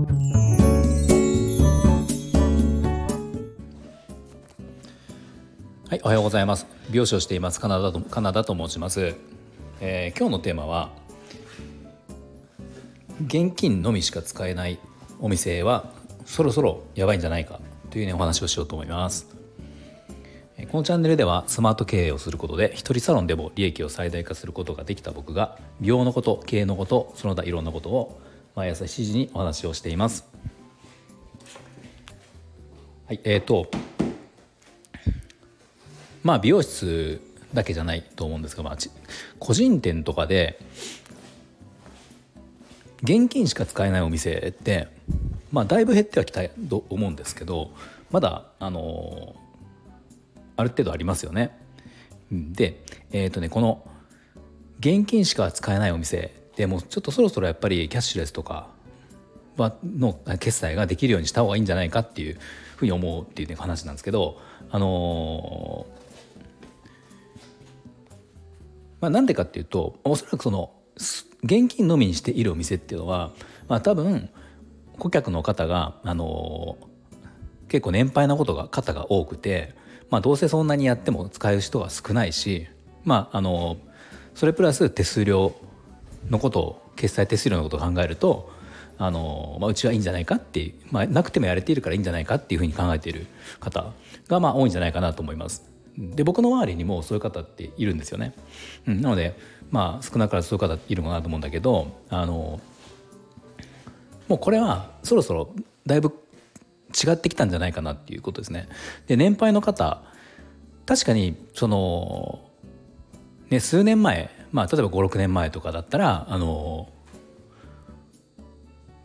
はい、おはようございます。美容師をしていますカナダとカナダと申します、えー、今日のテーマは現金のみしか使えないお店はそろそろやばいんじゃないかというねお話をしようと思います。このチャンネルではスマート経営をすることで一人サロンでも利益を最大化することができた僕が美容のこと経営のことその他いろんなことを毎朝7時にお話をしています。はいえーとまあ美容室だけじゃないと思うんですが、まあ、個人店とかで現金しか使えないお店って、まあ、だいぶ減ってはきたと思うんですけどまだあのある程度ありますよね。で、えーとね、この現金しか使えないお店でもちょっとそろそろやっぱりキャッシュレスとかの決済ができるようにした方がいいんじゃないかっていうふうに思うっていう、ね、話なんですけど、あのまあ、なんでかっていうとおそらくその現金のみにしているお店っていうのは、まあ、多分顧客の方が、あの、結構年配なことが方が多くて、まあ、どうせそんなにやっても使う人は少ないし、まああの、それプラス手数料のことを決済手数料のことを考えると、あの、まあ、うちはいいんじゃないかっていう、まあ、なくてもやれているからいいんじゃないかっていうふうに考えている方がまあ多いんじゃないかなと思います。で僕の周りにもそういう方っているんですよね。うん、なのでまあ少なからずそういう方いるかなと思うんだけどあのもうこれはそろそろだいぶ違ってきたんじゃないかなっていうことですね。で年配の方確かにその、ね、数年前、まあ、例えば56年前とかだったらあの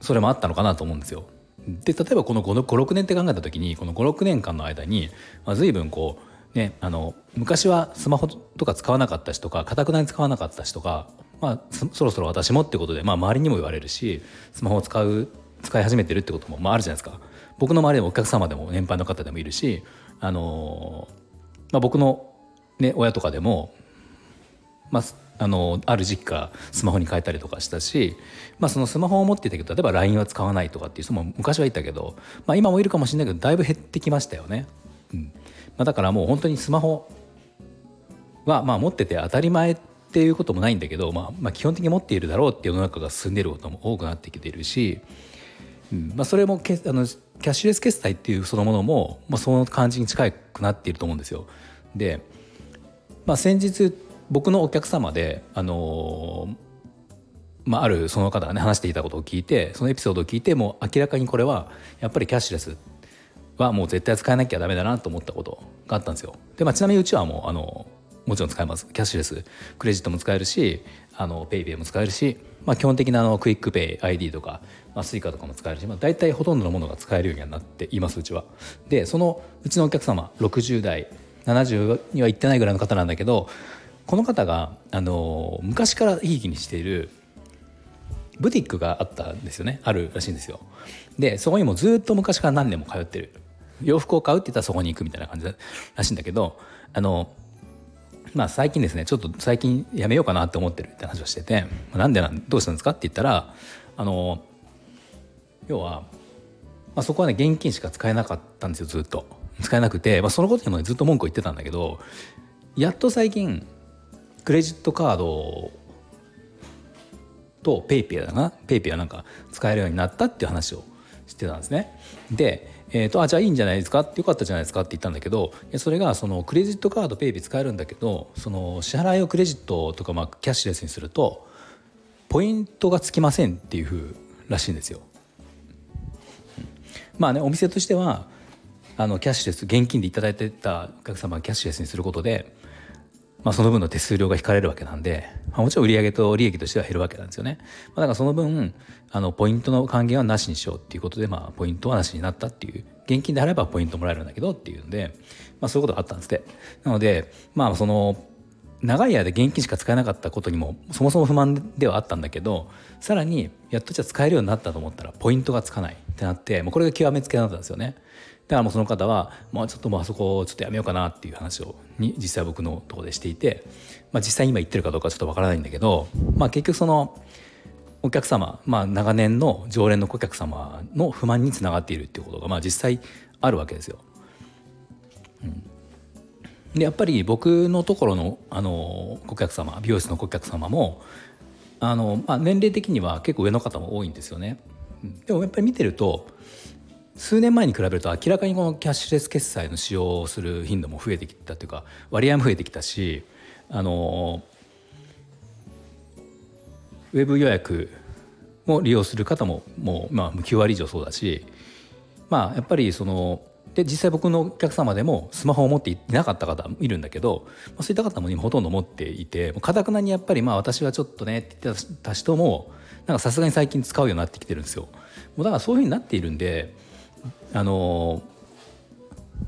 それもあったのかなと思うんですよ。で例えばこの56年って考えた時にこの56年間の間に、まあ、随分こうね、あの昔はスマホとか使わなかった人とかかたくなに使わなかった人が、まあ、そろそろ私もってことで、まあ、周りにも言われるしスマホを使う使い始めてるってことも、まあ、あるじゃないですか僕の周りでもお客様でも年配の方でもいるし、あのまあ、僕の、ね、親とかでも、まあ、あのある時期からスマホに変えたりとかしたし、まあ、そのスマホを持っていたけど例えば LINE は使わないとかっていう人も昔はいたけど、まあ、今もいるかもしれないけどだいぶ減ってきましたよね。うんまあ、だからもう本当にスマホはまあ持ってて当たり前っていうこともないんだけど、まあ、まあ基本的に持っているだろうって世の中が進んでいることも多くなってきているし、うんまあ、それもけあのキャッシュレス決済っていうそのものも、まあ、その感じに近くなっていると思うんですよ。で、まあ、先日僕のお客様であのーまあ、あるその方がね話していたことを聞いてそのエピソードを聞いてもう明らかにこれはやっぱりキャッシュレスはもう絶対使えなきゃダメだなと思ったことがあったんですよ。で、まあ、ちなみにうちはもうあのもちろん使えます。キャッシュレス、クレジットも使えるし、あのペイペイも使えるし、まあ、基本的なあのクイックペイ ID とか、まあ、スイカとかも使えるし、まあ、大体ほとんどのものが使えるようにはなっていますうちは。でそのうちのお客様60代70には行ってないぐらいの方なんだけどこの方があの昔から贔屓にしているブティックがあったんですよねあるらしいんですよ。でそこにもずっと昔から何年も通ってる洋服を買うって言ったらそこに行くみたいな感じらしいんだけどあのまあ最近ですねちょっと最近やめようかなって思ってるって話をしてて「なんでなんどうしたんですか?」って言ったらあの要は、まあ、そこはね現金しか使えなかったんですよずっと使えなくて、まあ、そのことにも、ね、ずっと文句を言ってたんだけどやっと最近クレジットカードとペイペイだな。ペイペイはなんか使えるようになったっていう話をしてたんですね。でえーと、あじゃあいいんじゃないですか？ってよかったじゃないですかって言ったんだけどそれがそのクレジットカードペイペイ使えるんだけどその支払いをクレジットとかまあキャッシュレスにするとポイントがつきませんっていうふうらしいんですよ。まあねお店としてはあのキャッシュレス現金で頂いてたお客様はキャッシュレスにすることでまあ、その分の手数料が引かれるわけなんで、まあ、もちろん売上と利益としては減るわけなんですよね。まあ、だからその分あのポイントの還元はなしにしようっていうことで、まあ、ポイントはなしになったっていう現金であればポイントもらえるんだけどっていうんで、まあ、そういうことがあったんですってなのでまあその長い間現金しか使えなかったことにもそもそも不満ではあったんだけどさらにやっとじゃ使えるようになったと思ったらポイントがつかないってなってもうこれが極めつけだったんですよね。だからもうその方は、まあ、ちょっともうあそこちょっとやめようかなっていう話をに実際僕のとこでしていて、まあ、実際今言ってるかどうかちょっとわからないんだけど、まあ、結局そのお客様、まあ、長年の常連の顧客様の不満につながっているっていうことが、まあ、実際あるわけですよ。でやっぱり僕のところのあの顧客様美容室の顧客様もあの、まあ、年齢的には結構上の方も多いんですよね。でもやっぱり見てると数年前に比べると明らかにこのキャッシュレス決済の使用をする頻度も増えてきたというか割合も増えてきたしあのウェブ予約も利用する方ももう、まあ、9割以上そうだしまあやっぱりそので実際僕のお客様でもスマホを持っていなかった方もいるんだけど、まあ、そういった方も今ほとんど持っていてかたくなにやっぱりまあ私はちょっとねって言ってた人もなんかさすがに最近使うようになってきてるんですよ。もうだからそういうふうになっているんであの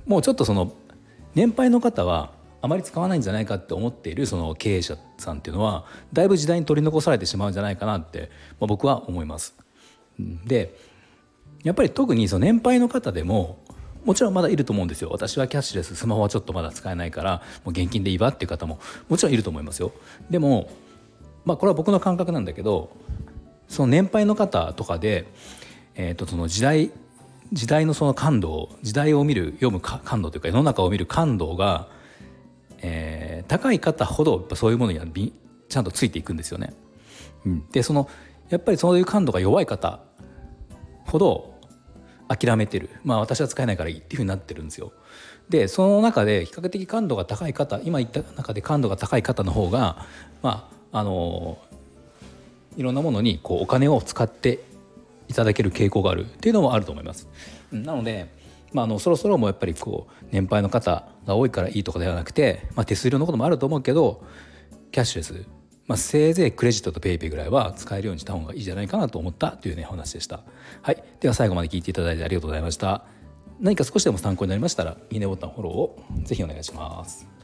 もうちょっとその年配の方はあまり使わないんじゃないかって思っているその経営者さんっていうのはだいぶ時代に取り残されてしまうんじゃないかなって、まあ、僕は思います。でやっぱり特にその年配の方でももちろんまだいると思うんですよ。私はキャッシュレススマホはちょっとまだ使えないからもう現金でいいわっていう方ももちろんいると思いますよ。でもまあこれは僕の感覚なんだけどその年配の方とかで、えー、とその時代時代のその感度時代を見る読む感度というか世の中を見る感度が、えー、高い方ほどやっぱそういうものにはちゃんとついていくんですよね。うん、でそのやっぱりそういう感度が弱い方ほど諦めてるまあ私は使えないからいいっていうふうになってるんですよ。でその中で比較的感度が高い方今言った中で感度が高い方の方がまああのいろんなものにこうお金を使っていただける傾向があるっていうのもあると思います。なのでまあ、あのそろそろもやっぱりこう年配の方が多いからいいとかではなくて、まあ、手数料のこともあると思うけどキャッシュレスまあ、せいぜいクレジットと PayPay ぐらいは使えるようにした方がいいんじゃないかなと思ったというねお話でした。はい、では最後まで聞いていただいてありがとうございました。何か少しでも参考になりましたらいいねボタンフォローをぜひお願いします。